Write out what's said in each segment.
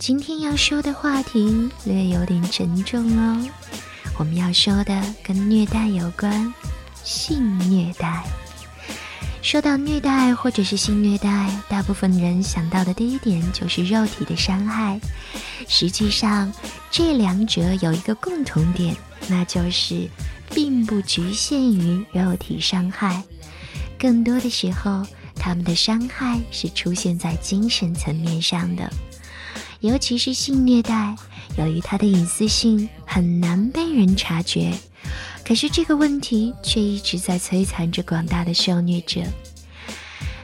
今天要说的话题略有点沉重哦。我们要说的跟虐待有关，性虐待。说到虐待或者是性虐待，大部分人想到的第一点就是肉体的伤害。实际上，这两者有一个共同点，那就是并不局限于肉体伤害，更多的时候，他们的伤害是出现在精神层面上的。尤其是性虐待，由于它的隐私性很难被人察觉，可是这个问题却一直在摧残着广大的受虐者。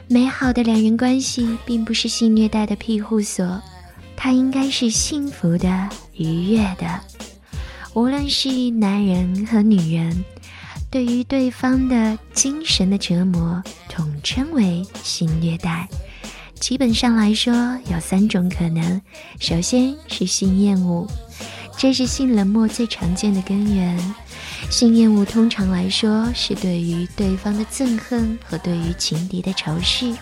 美好的两人关系并不是性虐待的庇护所，它应该是幸福的、愉悦的。无论是男人和女人，对于对方的精神的折磨，统称为性虐待。基本上来说，有三种可能。首先是性厌恶，这是性冷漠最常见的根源。性厌恶通常来说是对于对方的憎恨和对于情敌的仇视，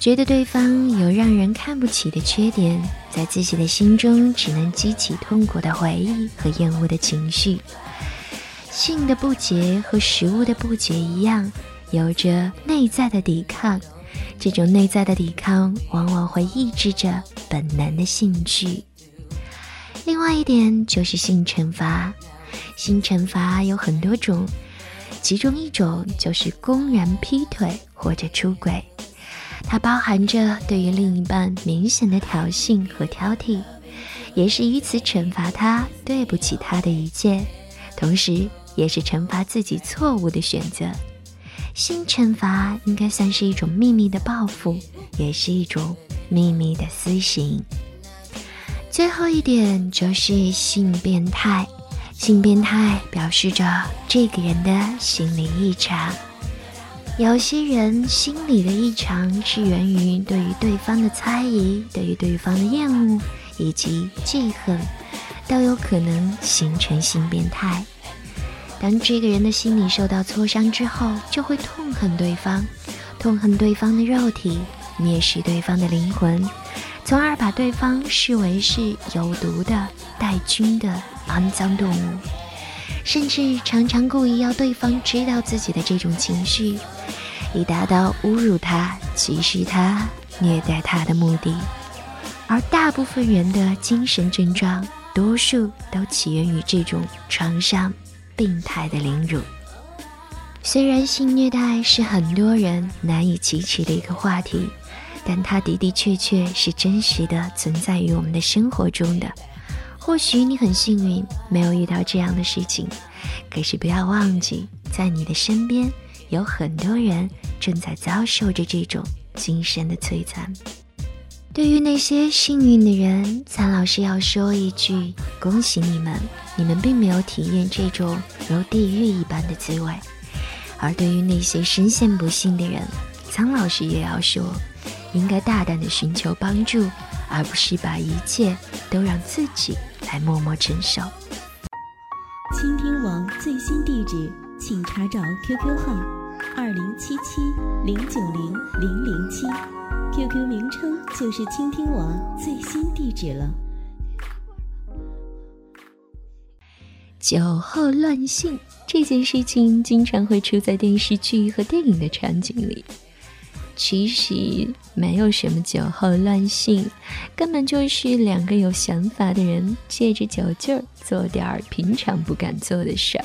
觉得对方有让人看不起的缺点，在自己的心中只能激起痛苦的回忆和厌恶的情绪。性的不洁和食物的不洁一样，有着内在的抵抗。这种内在的抵抗往往会抑制着本能的兴趣。另外一点就是性惩罚，性惩罚有很多种，其中一种就是公然劈腿或者出轨，它包含着对于另一半明显的挑衅和挑剔，也是以此惩罚他对不起他的一切，同时也是惩罚自己错误的选择。性惩罚应该算是一种秘密的报复，也是一种秘密的私刑。最后一点就是性变态，性变态表示着这个人的心理异常。有些人心理的异常是源于对于对方的猜疑、对于对方的厌恶以及记恨，都有可能形成性变态。当这个人的心理受到挫伤之后，就会痛恨对方，痛恨对方的肉体，蔑视对方的灵魂，从而把对方视为是有毒的、带菌的肮脏动物，甚至常常故意要对方知道自己的这种情绪，以达到侮辱他、歧视他、虐待他的目的。而大部分人的精神症状，多数都起源于这种创伤。病态的凌辱。虽然性虐待是很多人难以启齿的一个话题，但它的的确确是真实的存在于我们的生活中的。或许你很幸运，没有遇到这样的事情，可是不要忘记，在你的身边有很多人正在遭受着这种精神的摧残。对于那些幸运的人，苍老师要说一句：恭喜你们，你们并没有体验这种如地狱一般的滋味。而对于那些深陷不幸的人，苍老师也要说，应该大胆的寻求帮助，而不是把一切都让自己来默默承受。倾听网最新地址，请查找 QQ 号：二零七七零九零零零七。QQ 名称就是倾听网最新地址了。酒后乱性这件事情经常会出在电视剧和电影的场景里。其实没有什么酒后乱性，根本就是两个有想法的人借着酒劲儿做点儿平常不敢做的事儿。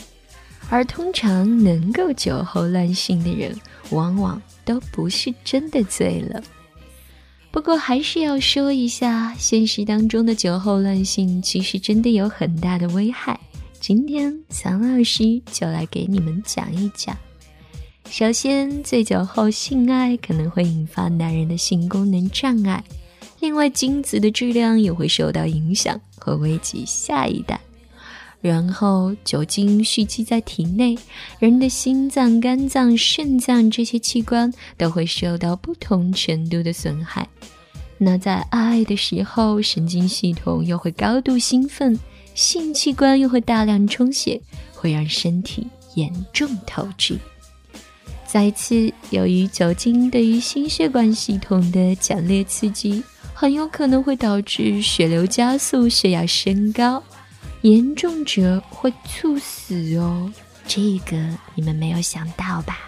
而通常能够酒后乱性的人，往往都不是真的醉了。不过还是要说一下，现实当中的酒后乱性其实真的有很大的危害。今天桑老师就来给你们讲一讲。首先，醉酒后性爱可能会引发男人的性功能障碍，另外精子的质量也会受到影响和危及下一代。然后，酒精蓄积在体内，人的心脏、肝脏、肾脏这些器官都会受到不同程度的损害。那在爱的时候，神经系统又会高度兴奋，性器官又会大量充血，会让身体严重透支。再次，由于酒精对于心血管系统的强烈刺激。很有可能会导致血流加速、血压升高，严重者会猝死哦。这个你们没有想到吧？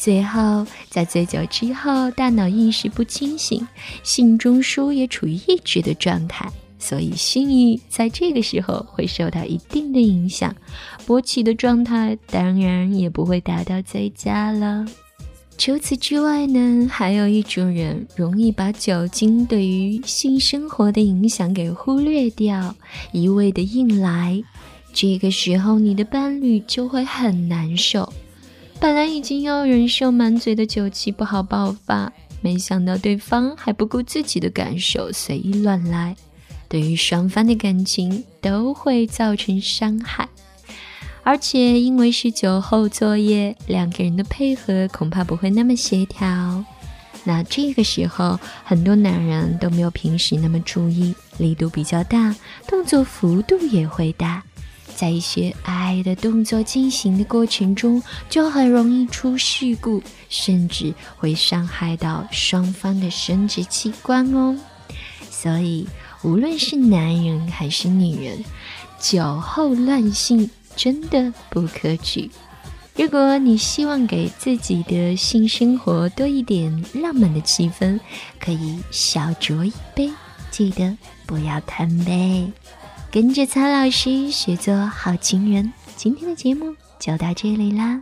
最后，在醉酒之后，大脑意识不清醒，性中枢也处于抑制的状态，所以性欲在这个时候会受到一定的影响，勃起的状态当然也不会达到最佳了。除此之外呢，还有一种人容易把酒精对于性生活的影响给忽略掉，一味的硬来，这个时候你的伴侣就会很难受。本来已经要忍受满嘴的酒气不好爆发，没想到对方还不顾自己的感受随意乱来，对于双方的感情都会造成伤害。而且因为是酒后作业，两个人的配合恐怕不会那么协调。那这个时候，很多男人都没有平时那么注意，力度比较大，动作幅度也会大。在一些爱的动作进行的过程中，就很容易出事故，甚至会伤害到双方的生殖器官哦。所以，无论是男人还是女人，酒后乱性真的不可取。如果你希望给自己的性生活多一点浪漫的气氛，可以小酌一杯，记得不要贪杯。跟着曹老师学做好情人，今天的节目就到这里啦。